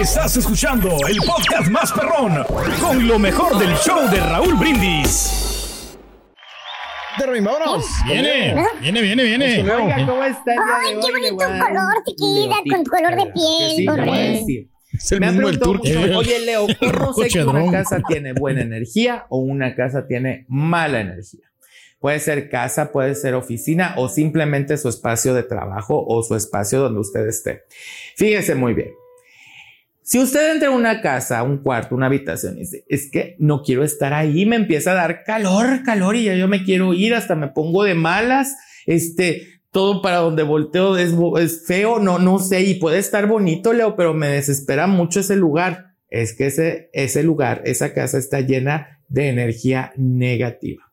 Estás escuchando el podcast más perrón con lo mejor del show de Raúl Brindis. Derwin, vámonos. Viene, viene, viene, viene. Oiga, ¿cómo está Ay, qué bonito color, chiquita, con color de piel. sí. Es el Me han mismo el preguntado turco. mucho, Oye, Leo, ¿cómo sé que una casa tiene buena energía o una casa tiene mala energía? Puede ser casa, puede ser oficina o simplemente su espacio de trabajo o su espacio donde usted esté. Fíjese muy bien. Si usted entra a una casa, un cuarto, una habitación y dice, es que no quiero estar ahí, me empieza a dar calor, calor y ya yo me quiero ir, hasta me pongo de malas, este, todo para donde volteo es, feo, no, no sé, y puede estar bonito, Leo, pero me desespera mucho ese lugar. Es que ese, ese lugar, esa casa está llena de energía negativa.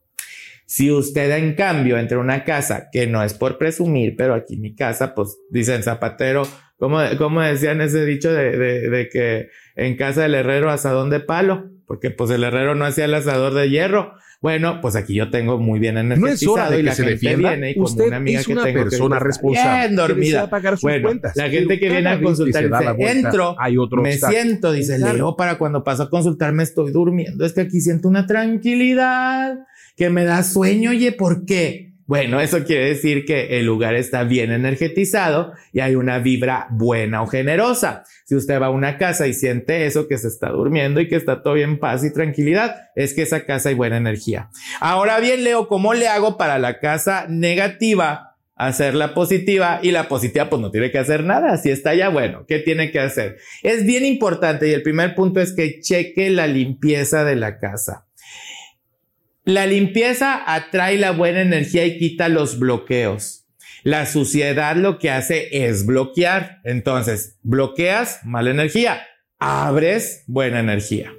Si usted, en cambio, entra a una casa que no es por presumir, pero aquí mi casa, pues dicen zapatero, como, como decían ese dicho de, de, de que en casa del herrero asadón de palo, porque pues el herrero no hacía el asador de hierro. Bueno, pues aquí yo tengo muy bien No es hora de y que la se gente defienda. viene y como Usted una amiga es que una tengo que persona está responsable. Bien que dormida. pagar sus Bueno, cuentas. la gente que viene a que consultar dice, vuelta, entro, hay otro me obstáculo. siento, dice Claro. Leo, para cuando paso a consultar me estoy durmiendo. Es que aquí siento una tranquilidad que me da sueño. Oye, ¿por qué? Bueno, eso quiere decir que el lugar está bien energetizado y hay una vibra buena o generosa. Si usted va a una casa y siente eso, que se está durmiendo y que está todo en paz y tranquilidad, es que esa casa hay buena energía. Ahora bien, Leo, ¿cómo le hago para la casa negativa hacerla positiva y la positiva pues no tiene que hacer nada, si está ya bueno, ¿qué tiene que hacer? Es bien importante y el primer punto es que cheque la limpieza de la casa. La limpieza atrae la buena energía y quita los bloqueos. La suciedad lo que hace es bloquear. Entonces, bloqueas mala energía, abres buena energía.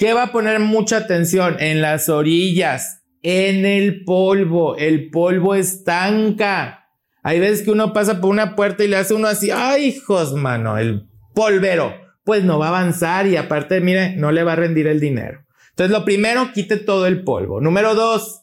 ¿Qué va a poner mucha atención? En las orillas, en el polvo. El polvo estanca. Hay veces que uno pasa por una puerta y le hace uno así, ay, hijos, mano, el polvero. Pues no va a avanzar y aparte, mire, no le va a rendir el dinero. Entonces, lo primero, quite todo el polvo. Número dos,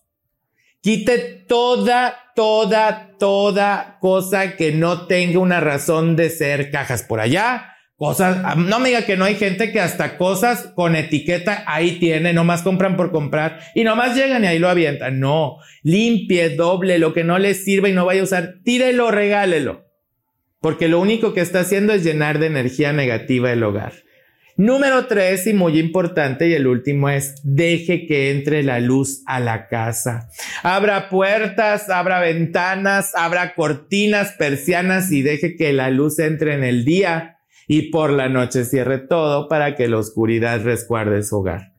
quite toda, toda, toda cosa que no tenga una razón de ser cajas por allá. Cosas, no me diga que no hay gente que hasta cosas con etiqueta ahí tiene, nomás compran por comprar y nomás llegan y ahí lo avientan. No, limpie, doble, lo que no le sirva y no vaya a usar, tírelo, regálelo. Porque lo único que está haciendo es llenar de energía negativa el hogar. Número tres y muy importante y el último es deje que entre la luz a la casa. Abra puertas, abra ventanas, abra cortinas, persianas y deje que la luz entre en el día y por la noche cierre todo para que la oscuridad resguarde su hogar.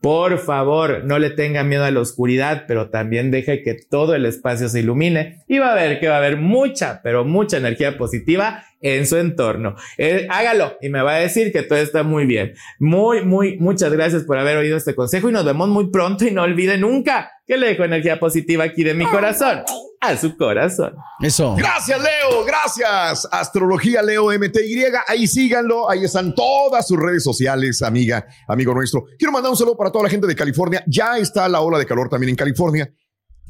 Por favor, no le tenga miedo a la oscuridad, pero también deje que todo el espacio se ilumine y va a ver que va a haber mucha, pero mucha energía positiva en su entorno. Eh, hágalo y me va a decir que todo está muy bien. Muy, muy, muchas gracias por haber oído este consejo y nos vemos muy pronto y no olvide nunca que le dejo energía positiva aquí de mi corazón a su corazón. Eso. Gracias, Leo. Gracias. Astrología Leo MTY. Ahí síganlo. Ahí están todas sus redes sociales, amiga, amigo nuestro. Quiero mandar un saludo para toda la gente de California. Ya está la ola de calor también en California.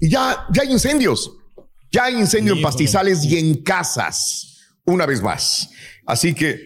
Y ya, ya hay incendios. Ya hay incendio en pastizales y en casas. Una vez más. Así que,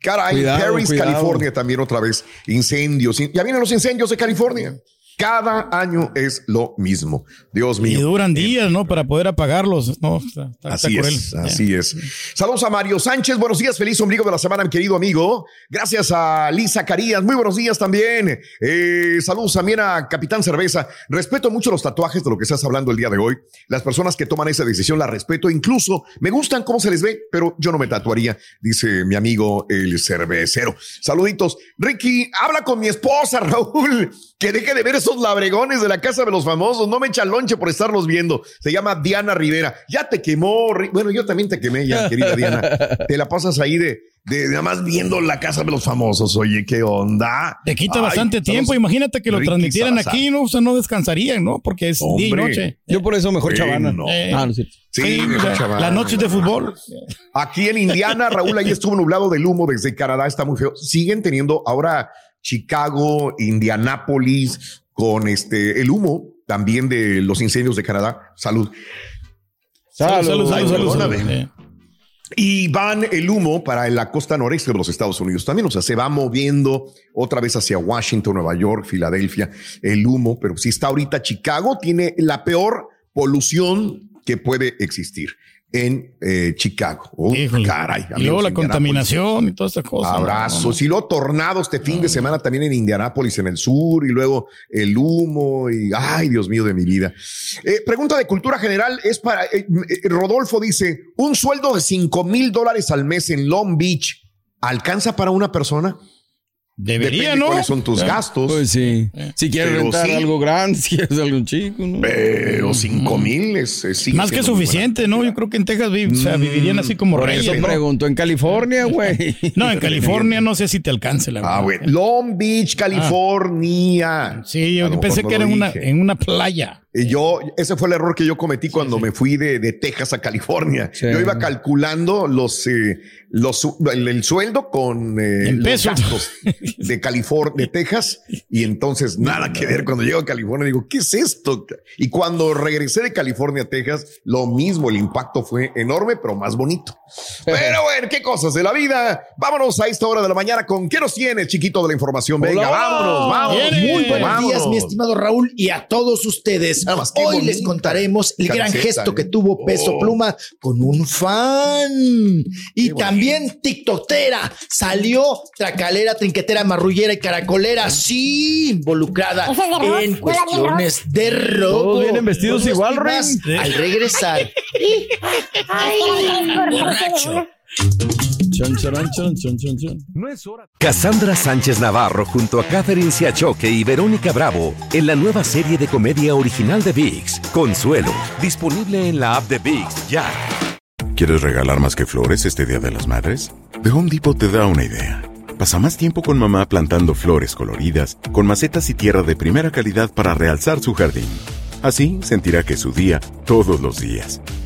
caray, Cuidado, Paris, cuidado. California también otra vez. Incendios. Ya vienen los incendios de California. Cada año es lo mismo. Dios Y mío. duran días, ¿no? Para poder apagarlos. No, está, está- Así cruel. es, así es. Saludos a Mario Sánchez, buenos días, feliz ombligo de la semana, mi querido amigo. Gracias a Lisa Carías, muy buenos días también. Eh, saludos también a Capitán Cerveza. Respeto mucho los tatuajes de lo que estás hablando el día de hoy. Las personas que toman esa decisión las respeto, incluso me gustan cómo se les ve, pero yo no me tatuaría, dice mi amigo el cervecero. Saluditos. Ricky, habla con mi esposa, Raúl, que deje de ver esos labregones de la casa de los famosos. No me echa lonche por estarlos viendo. Se llama Diana Rivera. Ya te quemó. Bueno, yo también te quemé ya, querida Diana. Te la pasas ahí de de nada más viendo la casa de los famosos. Oye, ¿qué onda? Te quita Ay, bastante tiempo. Imagínate que lo transmitieran Salazar. aquí, ¿no? O sea, no descansarían, ¿no? Porque es día y noche. Yo por eso mejor chavana. Eh, Ah, no. Sí, Sí, mejor chaval. las noches de fútbol. Aquí en Indiana, Raúl, ahí estuvo nublado del humo desde Canadá, está muy feo. Siguen teniendo ahora Chicago, Indianápolis, con este el humo también de los incendios de Canadá. Salud. Salud, salud, Ay, salud, salud, salud. Eh. Y van el humo para la costa noreste de los Estados Unidos también. O sea, se va moviendo otra vez hacia Washington, Nueva York, Filadelfia, el humo. Pero si está ahorita Chicago, tiene la peor polución que puede existir en eh, Chicago. Oh, caray. y luego la contaminación y todas estas cosas. ¿no? Abrazos. Y luego tornados este fin de semana también en Indianápolis, en el sur, y luego el humo, y ay, Dios mío de mi vida. Eh, pregunta de cultura general es para eh, Rodolfo dice: ¿un sueldo de 5 mil dólares al mes en Long Beach alcanza para una persona? Debería, Depende ¿no? cuáles son tus Eh, gastos. Pues sí. Si quieres Pero rentar sí. algo grande, si quieres algo chico, ¿no? pero 5 mil es, es- sigue Más que suficiente, ¿no? Yo creo que en Texas vi- o sea, vivirían así como Por eso reyes. ¿no? pregunto, en California, güey. No, en California no sé si te alcance la. Ah, bueno. Long Beach, California. Sí, yo pensé que era en una, en una playa. Y yo, ese fue el error que yo cometí cuando me fui de, de Texas a California. Sí. Yo iba calculando los, eh, los el, el sueldo con eh, los gastos de California, de Texas, y entonces nada que ver. Cuando llego a California digo, ¿qué es esto? Y cuando regresé de California a Texas, lo mismo, el impacto fue enorme, pero más bonito. Pero bueno, qué cosas de la vida. Vámonos a esta hora de la mañana con qué nos tiene, chiquito de la información. Venga, Hola. vámonos, vámonos. Muy buenos Vámonos. días, mi estimado Raúl, y a todos ustedes. Nada más, Hoy les contaremos el gran gesto ¿eh? que tuvo Peso Oh. Pluma con un fan. Y también TikTokera. Salió tracalera, trinquetera, marrullera y caracolera. Sí, involucrada es rock, en ¿no la vi en cuestiones de robo. Todos vienen vestidos igual, Ren. Al regresar. Ay, por chon. Cassandra Sánchez Navarro junto a Catherine Siachoque y Verónica Bravo en la nueva serie de comedia original de VIX, Consuelo, disponible en la app de VIX ya. ¿Quieres regalar más que flores este Día de las Madres? The Home Depot te da una idea. Pasa más tiempo con mamá plantando flores coloridas, con macetas y tierra de primera calidad para realzar su jardín. Así sentirá que es su día todos los días.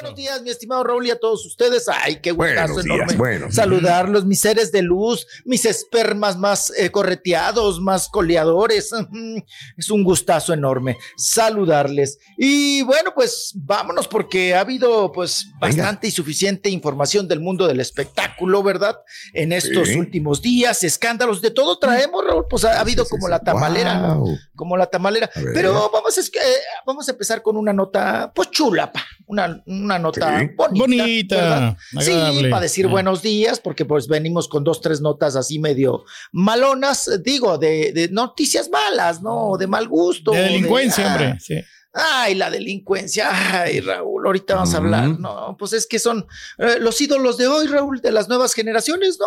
Buenos días, mi estimado Raúl, y a todos ustedes. Ay, qué gustazo Buenos días, enorme. buenos Saludarlos, mis seres de luz, mis espermas más eh, correteados, más coleadores. Es un gustazo enorme saludarles. Y bueno, pues vámonos porque ha habido pues bastante y suficiente información del mundo del espectáculo, ¿verdad? En estos Sí. últimos días, escándalos de todo traemos, Raúl. Pues ha habido como la tamalera, Wow. como la tamalera. Pero vamos a, es que, eh, vamos a empezar con una nota, pues chula, pa. Una, una nota Sí. bonita. Bonita, ¿verdad? Sí, para decir Ah. buenos días, porque pues venimos con dos, tres notas así medio malonas, digo, de, de noticias malas, ¿no? De mal gusto. De delincuencia, ah, hombre. Sí. Ay, la delincuencia. Ay, Raúl, ahorita vamos a hablar. No, pues es que son eh, los ídolos de hoy, Raúl, de las nuevas generaciones, ¿no?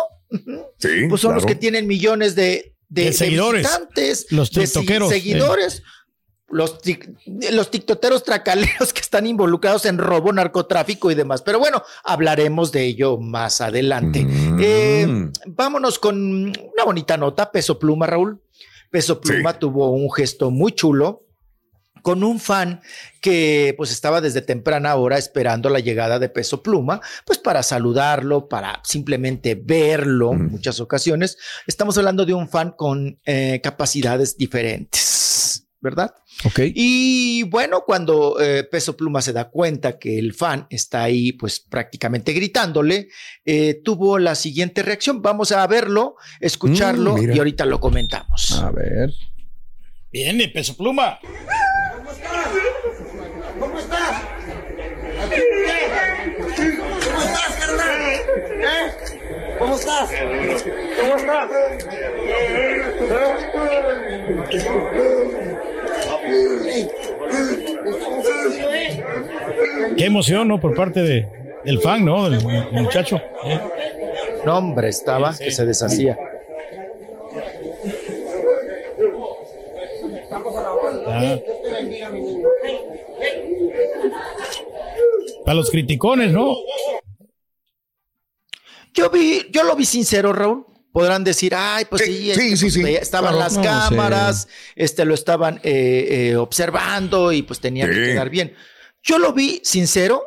Sí, Pues son los que tienen millones de, de, De de seguidores. visitantes, Los de seguidores. Los, tic- los tiktoteros tracaleros que están involucrados en robo, narcotráfico y demás. Pero bueno, hablaremos de ello más adelante. Mm. Eh, vámonos con una bonita nota. Peso Pluma, Raúl. Peso Pluma Sí. tuvo un gesto muy chulo con un fan que pues estaba desde temprana hora esperando la llegada de Peso Pluma, pues para saludarlo, para simplemente verlo en Mm. muchas ocasiones. Estamos hablando de un fan con eh, capacidades diferentes, ¿verdad? Ok. Y bueno, cuando eh, Peso Pluma se da cuenta que el fan está ahí, pues prácticamente gritándole, eh, tuvo la siguiente reacción. Vamos a verlo, escucharlo Mm, y ahorita lo comentamos. A ver. Viene, peso pluma. ¿Cómo estás? ¿Cómo estás, carnal? ¿Eh? ¿Cómo estás? ¿Cómo estás? Qué emoción, ¿no? Por parte de, del fan, ¿no? Del, del muchacho. ¿eh? No, hombre, estaba que se deshacía. Ah. Para los criticones, ¿no? Yo vi, yo lo vi sincero, Raúl. Podrán decir, ay, pues sí, sí, pues, estaban Claro. las No, cámaras, este, lo estaban eh, eh, observando y pues tenía que quedar bien. Yo lo vi sincero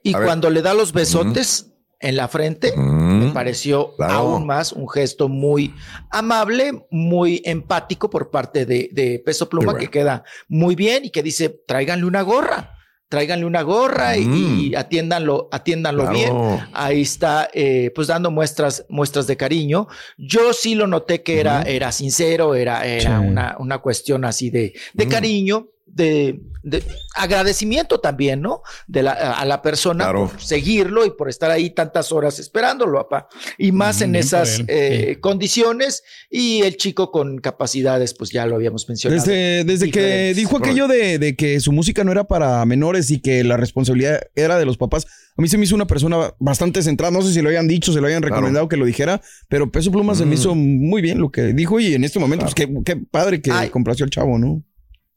y A ver. cuando le da los besotes en la frente, me pareció Claro. aún más un gesto muy amable, muy empático por parte de, de Peso Pluma, bueno. que queda muy bien y que dice, tráiganle una gorra. Tráiganle una gorra y, Mm. y atiéndanlo, atiéndanlo Claro. bien ahí está eh, pues dando muestras muestras de cariño yo sí lo noté que era era sincero era era Sí. una, una cuestión así de, de cariño de, de agradecimiento también no de la a la persona Claro. por seguirlo y por estar ahí tantas horas esperándolo papá y más Mm, en esas eh, condiciones. Y el chico con capacidades pues ya lo habíamos mencionado. Desde, desde que dijo aquello de, de que su música no era para menores y que la responsabilidad era de los papás, a mí se me hizo una persona bastante centrada. No sé si lo hayan dicho, se lo hayan recomendado que lo dijera, pero Peso Pluma se me hizo muy bien lo que dijo y en este momento, pues qué, qué padre que Ay. complació al chavo, ¿no?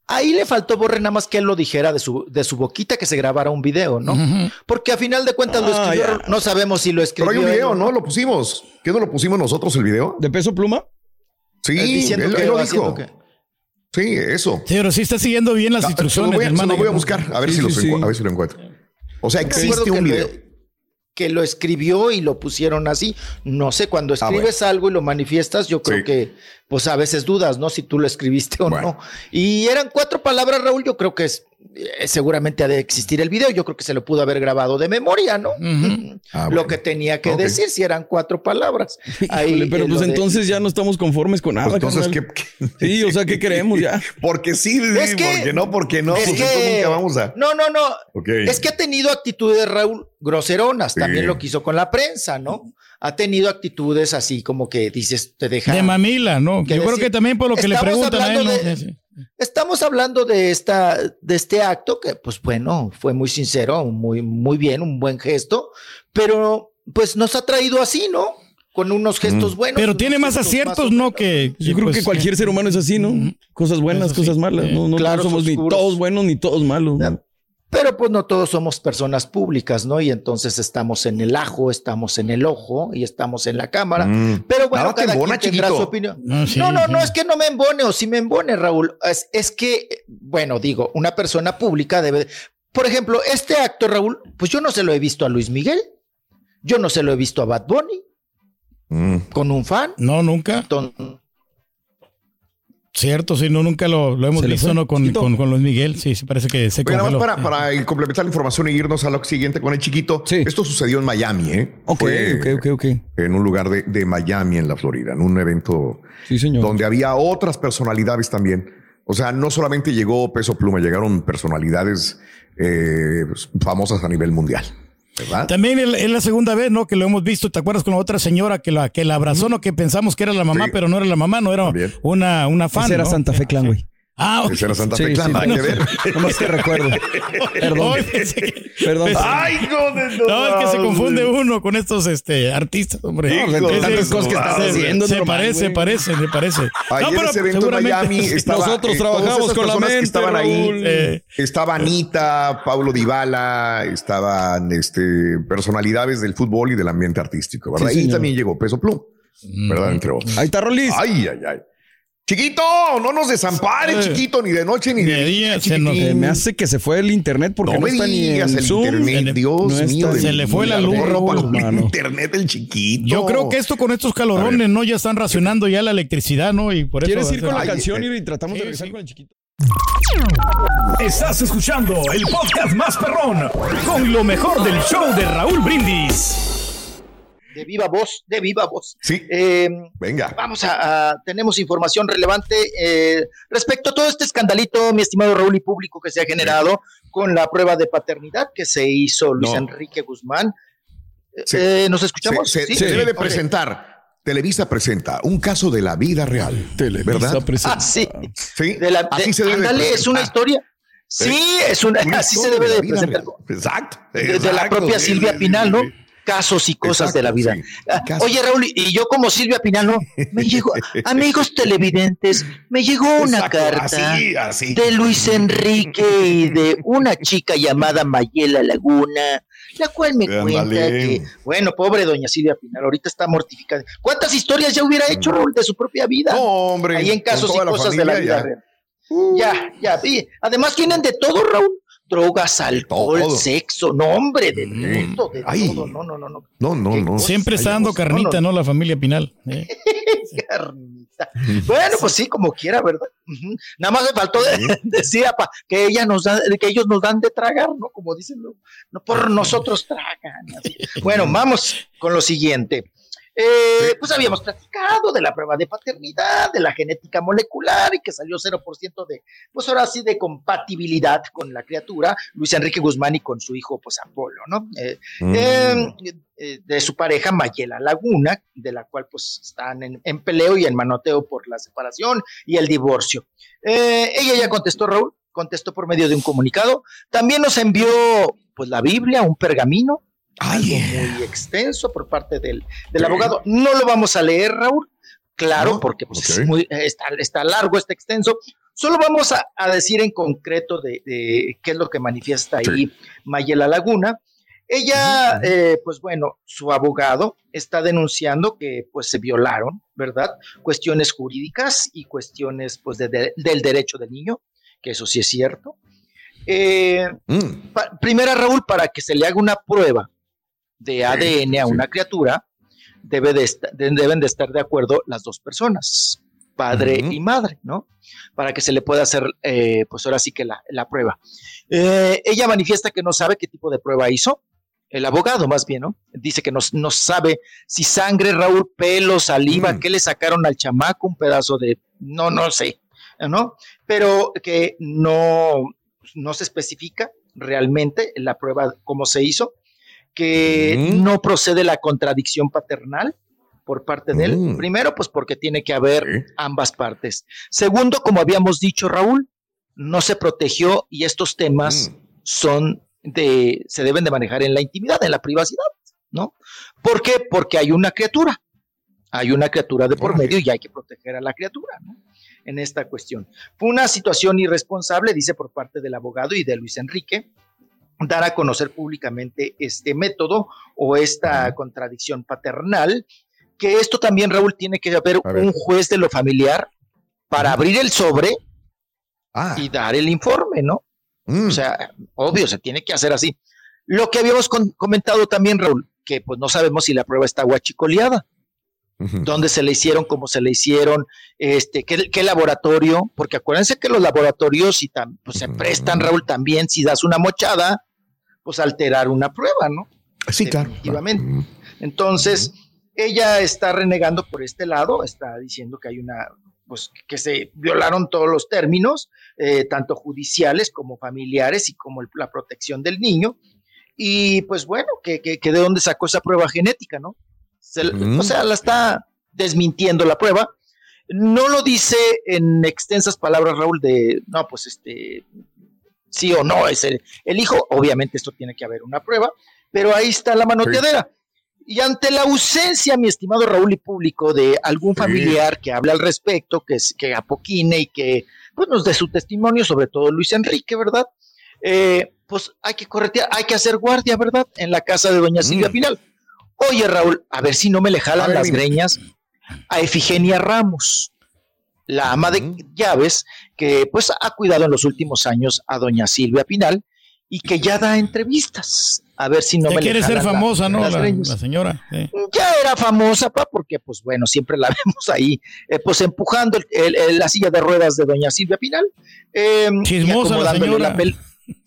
Ahí le faltó Borre nada más que él lo dijera de su, de su boquita que se grabara un video, ¿no? Porque a final de cuentas lo Ah, escribió, ya. no sabemos si lo Pero escribió. hay un video, ¿no? Lo pusimos. ¿Qué no lo pusimos nosotros el video? ¿De Peso Pluma? Sí, diciendo él, que él lo dijo. que- Sí, eso. Sí, pero sí está siguiendo bien las Ah, lo instrucciones voy a, lo voy a buscar, a ver, Sí, si, sí, los sí. encu- a ver si lo encuentro. O sea, existe un video. que lo escribió y lo pusieron así. No sé, cuando Ah, escribes algo y lo manifiestas, yo creo Sí. que, pues a veces dudas, ¿no? Si tú lo escribiste o Bueno. no. Y eran cuatro palabras, Raúl, yo creo que es, eh, seguramente ha de existir el video, yo creo que se lo pudo haber grabado de memoria, ¿no? Ah, Lo bueno. que tenía que decir, si eran cuatro palabras. Ahí, Híjole, pero eh, pues de- entonces ya no estamos conformes con nada. Pues entonces. ¿qué, qué- Sí, o sea, ¿qué queremos ya? Porque sí, Es que- porque no, porque no. es pues que- nunca vamos a. No, no, no. Es que ha tenido actitudes, Raúl, groseronas. Sí. También lo quiso con la prensa, ¿no? Ha tenido actitudes así como que dices, te deja. De mamila, ¿no? Yo creo que también por lo que le preguntan a él. Estamos hablando de esta, de este acto que, pues bueno, fue muy sincero, muy, muy bien, un buen gesto, pero pues nos ha traído así, ¿no? Con unos gestos buenos. Pero tiene más aciertos, más- ¿no? Que Yo creo pues, que cualquier ser humano es así, ¿no? Cosas buenas, sí. cosas malas. No, no todos somos ni todos buenos ni todos malos. ¿no? Pero pues no todos somos personas públicas, ¿no? Y entonces estamos en el ajo, estamos en el ojo y estamos en la cámara. Mm. Pero bueno, Nada te cada embona, quien tendrá su opinión. No, sí, no, no, sí. no es que no me embone o si me embone, Raúl. Es, es que, bueno, digo, una persona pública debe. Por ejemplo, este acto, Raúl, pues yo no se lo he visto a Luis Miguel. Yo no se lo he visto a Bad Bunny Mm. con un fan. No, nunca. Entonces, Cierto, sí, no, nunca lo, lo hemos ¿Se le visto? ¿no? con, con, con Luis Miguel. Sí, sí, parece que se Oye, nada más para, para complementar la información e irnos a lo siguiente con el chiquito. Sí. Esto sucedió en Miami, ¿eh? Ok, Fue ok, ok, ok. En un lugar de, de Miami, en la Florida, en un evento Sí, señor. donde había otras personalidades también. O sea, no solamente llegó Peso Pluma, llegaron personalidades eh, famosas a nivel mundial. ¿Verdad? También es la segunda vez, ¿no? Que lo hemos visto. ¿Te acuerdas con la otra señora que la, que la abrazó, no? Que pensamos que era la mamá, Sí. pero no era la mamá, no era También. una, una fan. Ese era ¿no? Santa Fe Clan, güey. Ah, ok. Esa era Santa Sí, Fe sí, Clan, nada no que ver. Nomás te recuerdo. Perdón. Que- Perdón. ¡Ay, hijo de No, es que se confunde uno con estos este, artistas, hombre. Hijo de Sí, tantas sí, cosas que estás se- haciendo, Se normal, parece, parece, se parece. No, pero ese evento en Miami estaba. Nosotros eh, trabajamos con la personas que mente, estaban ahí. Raúl. Eh, Estaba Anita, Pablo Dybala, estaban este, personalidades del fútbol y del ambiente artístico, ¿verdad? Sí, y señor. también llegó Peso Plum, Mm. ¿verdad? Entre otros. Ahí está Rolis. Ay, ay, ay. Chiquito, no nos desampares, chiquito, ni de noche ni de, Ni de día, se nos- me hace que se fue el internet porque no no, me está ni digas en el Zoom. internet, se le- Dios no está- mío. de se le fue la luz, ropa con mano. internet el chiquito. Yo creo que esto con estos calorones, ¿no? Ya están racionando ya la electricidad, ¿no? Y por eso. ¿Quieres ir con la Ay, canción eh. y tratamos de regresar sí. con el chiquito? Estás escuchando el podcast más perrón con lo mejor del show de Raúl Brindis. De viva voz, de viva voz. Sí, Eh, venga. Vamos a, a- tenemos información relevante eh, respecto a todo este escandalito, mi estimado Raúl y público que se ha generado con la prueba de paternidad que se hizo Luis No. Enrique Guzmán. Sí. Eh, ¿Nos escuchamos? se- Sí. se debe de presentar Televisa presenta un caso de la vida real. ¿Verdad? Ah, sí. Sí, De la, así de- se debe de ándale, es una historia. Sí, es una, Una así se debe de presentar. Exacto. De, la propia Silvia sí, Pinal, sí, ¿no? Casos y cosas Exacto, de la vida. sí. Ah. Oye, Raúl, y yo como Silvia Pinal, ¿no? Me llegó, amigos televidentes, me llegó una Exacto, carta así, así. de Luis Enrique y de una chica llamada Mayela Laguna, la cual me cuenta que, bueno, pobre doña Silvia Pinal, ahorita está mortificada. ¿Cuántas historias ya hubiera hecho Raúl de su propia vida? No, hombre. Ahí en casos y toda la cosas de la familia vida ya. real. Ya, ya, y además tienen de todo, Raúl. Drogas, alcohol, todo. sexo, no, hombre, de Mm. todo, de Ay. todo. No, no, no, no. No, no, no. Siempre está dando carnita, no, ¿no? La familia Pinal. ¿eh? Carnita. Bueno, pues sí, como quiera, ¿verdad? Nada más me faltó de- decir apa, que ella nos da, que ellos nos dan de tragar, ¿no? Como dicen, no, no por nosotros tragan. así. Bueno, vamos con lo siguiente. Eh, pues habíamos platicado de la prueba de paternidad, de la genética molecular y que salió 0% de, pues ahora sí, de compatibilidad con la criatura, Luis Enrique Guzmán y con su hijo, pues Apolo, ¿no? Eh, Mm. eh, eh, de su pareja Mayela Laguna, de la cual pues están en, en peleo y en manoteo por la separación y el divorcio. Ella ya contestó, Raúl, contestó por medio de un comunicado. También nos envió pues la Biblia, un pergamino, Ay, algo muy extenso por parte del, del abogado. No lo vamos a leer, Raúl, claro, ¿No? porque pues, es muy, está, está largo, está extenso. Solo vamos a, a decir en concreto de, de qué es lo que manifiesta ahí Mayela Laguna. Ella, eh, pues bueno, su abogado está denunciando que pues se violaron, ¿verdad? Cuestiones jurídicas y cuestiones pues de- de- del derecho del niño, que eso sí es cierto. Eh, Mm. pa- primera, Raúl, para que se le haga una prueba de ADN a una criatura, debe de deben de estar de acuerdo las dos personas, padre y madre, ¿no? Para que se le pueda hacer, eh, pues ahora sí que la, la prueba. Eh, ella manifiesta que no sabe qué tipo de prueba hizo, el abogado más bien, ¿no? Dice que no, no sabe si sangre, Raúl, pelo, saliva, Mm. qué le sacaron al chamaco, un pedazo de, no, no sé, ¿no? Pero que no, no se especifica realmente la prueba cómo se hizo, que Mm. no procede la contradicción paternal por parte de él. Mm. Primero, pues porque tiene que haber ambas partes. Segundo, como habíamos dicho, Raúl, no se protegió y estos temas Mm. son de, se deben de manejar en la intimidad, en la privacidad, ¿no? ¿Por qué? Porque hay una criatura, hay una criatura de por medio y hay que proteger a la criatura, ¿no? En esta cuestión. Fue una situación irresponsable, dice por parte del abogado y de Luis Enrique, dar a conocer públicamente este método o esta contradicción paternal, que esto también, Raúl, tiene que haber un juez de lo familiar para abrir el sobre Ah, y dar el informe, ¿no? mm. O sea, obvio, se tiene que hacer así. Lo que habíamos comentado también, Raúl, que pues no sabemos si la prueba está guachicoleada, Dónde se le hicieron, cómo se le hicieron, este, qué, qué laboratorio, porque acuérdense que los laboratorios si pues, se prestan, Raúl, también si das una mochada, pues alterar una prueba, ¿no? Sí, claro. Entonces, ella está renegando por este lado, está diciendo que hay una, pues que se violaron todos los términos, eh, tanto judiciales como familiares y como el- la protección del niño. Y pues bueno, que, que, que de dónde sacó esa prueba genética, ¿no? Se-. O sea, la está desmintiendo la prueba. No lo dice en extensas palabras, Raúl, de, no, pues este, sí o no es el, el hijo. Obviamente esto tiene que haber una prueba, pero ahí está la manoteadera. Y ante la ausencia, mi estimado Raúl y público, de algún familiar que hable al respecto, que, que apoquine y que pues, nos dé su testimonio, sobre todo Luis Enrique, ¿verdad? Eh, pues hay que corretear, hay que hacer guardia, ¿verdad? En la casa de doña Silvia Mm. Pinal. Oye, Raúl, a ver si no me le jalan ver, las dime. greñas a Efigenia Ramos, la ama de llaves, que pues ha cuidado en los últimos años a doña Silvia Pinal y que ya da entrevistas. A ver si no Ya me le quiere ser jalan la- famosa, ¿no? las La, señora. sí. Ya era famosa, pa, porque pues bueno, siempre la vemos ahí, eh, pues empujando el- el- el- la silla de ruedas de doña Silvia Pinal. eh, y Chismosa la señora. la pel-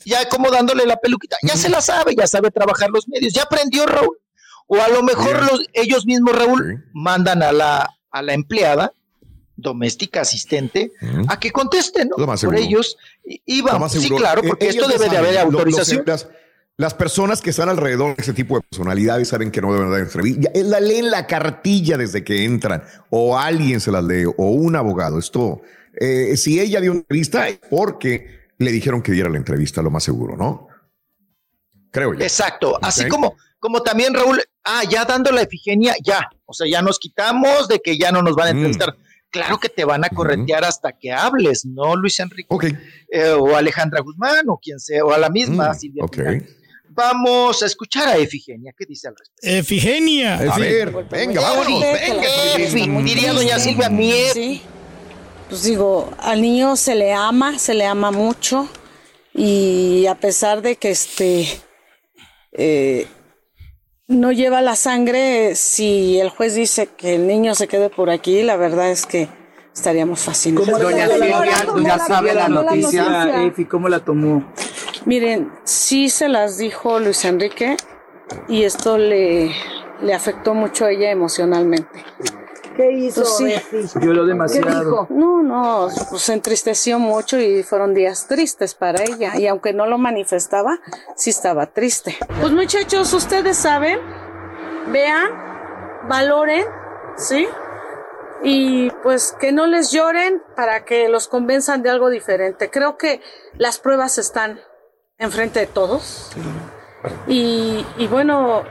ya acomodándole la peluquita, ya se la sabe, ya sabe trabajar los medios, ya aprendió Raúl. O a lo mejor los, ellos mismos, Raúl, mandan a la, a la empleada doméstica, asistente, a que conteste, ¿no? Lo más Por ellos. Más sí, claro, Eh, porque esto debe de haber los autorización. Las personas que están alrededor de ese tipo de personalidades saben que no deben dar entrevista. Ya, La leen la cartilla desde que entran, o alguien se las lee, o un abogado. Esto, eh, si ella dio una entrevista, es porque le dijeron que diera la entrevista, lo más seguro, ¿no? Creo yo. Exacto. Así como, como también Raúl, ah, ya dando la Efigenia, ya. O sea, ya nos quitamos de que ya no nos van a Mm. entrevistar. Claro que te van a corretear hasta que hables, ¿no, Luis Enrique? Ok. Eh, o Alejandra Guzmán, o quien sea, o a la misma Mm, Silvia ok. Pinal. Vamos a escuchar a Efigenia. ¿Qué dice al respecto? Efigenia. A ver, venga, vámonos, venga. Efi, diría doña Silvia, mi. Sí. Pues digo, al niño se le ama, se le ama mucho y a pesar de que este eh, no lleva la sangre, si el juez dice que el niño se quede por aquí, la verdad es que estaríamos fascinados. Doña Silvia, doña sabe la noticia, Efi, ¿cómo la tomó? Miren, sí se las dijo Luis Enrique y esto le, le afectó mucho a ella emocionalmente. ¿Qué hizo? Pues sí. Efi? Lloró ¿Qué demasiado. dijo? No, no, pues se entristeció mucho y fueron días tristes para ella. Y aunque no lo manifestaba, sí estaba triste. Pues muchachos, ustedes saben, vean, valoren, ¿sí? Y pues que no les lloren para que los convenzan de algo diferente. Creo que las pruebas están enfrente de todos. Y, y bueno,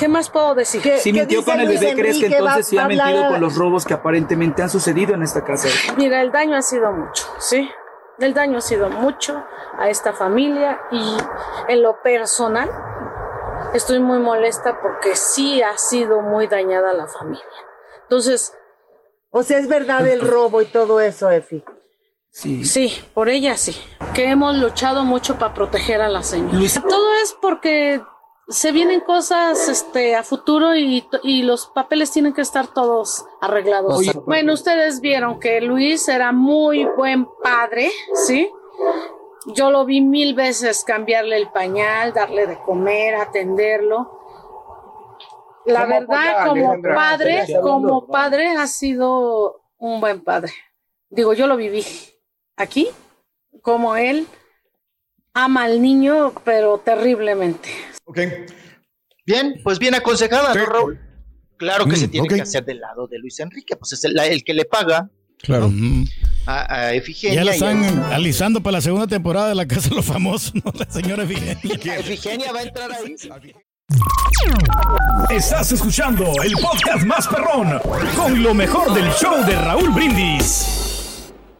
¿qué más puedo decir? Si mintió con el bebé, ¿crees que entonces sí ha mentido con los robos que aparentemente han sucedido en esta casa? Mira, el daño ha sido mucho, ¿sí? El daño ha sido mucho a esta familia y en lo personal estoy muy molesta porque sí ha sido muy dañada la familia. Entonces, O sea, es verdad el robo y todo eso, Efi. Sí. sí, por ella sí, que hemos luchado mucho para proteger a la señora. Luis- Todo es porque se vienen cosas este, a futuro y, y los papeles tienen que estar todos arreglados. Oye, bueno, ustedes vieron que Luis era muy buen padre, ¿sí? Yo lo vi mil veces cambiarle el pañal, darle de comer, atenderlo. La ¿Cómo verdad, como Alejandra? padre, como padre ha sido un buen padre. Digo, yo lo viví aquí, como él ama al niño, pero terriblemente. Ok. Bien, pues bien aconsejada, Sí. ¿no, Raúl? Claro que Mm, se tiene que hacer del lado de Luis Enrique, pues es el, el que le paga Claro. Ujú. a, a Efigenia. Ya la y están a- alisando para la segunda temporada de La Casa de los Famosos, ¿no? La señora Efigenia. Efigenia va a entrar ahí. Estás escuchando el podcast más perrón con lo mejor del show de Raúl Brindis.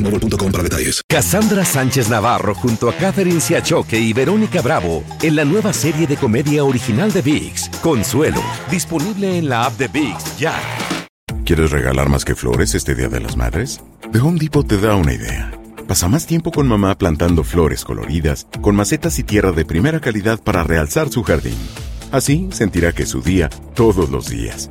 boostmobile.com para detalles. Cassandra Sánchez Navarro junto a Catherine Siachoque y Verónica Bravo en la nueva serie de comedia original de VIX, Consuelo, disponible en la app de VIX ya. ¿Quieres regalar más que flores este Día de las Madres? The Home Depot te da una idea. Pasa más tiempo con mamá plantando flores coloridas, con macetas y tierra de primera calidad para realzar su jardín. Así sentirá que es su día todos los días.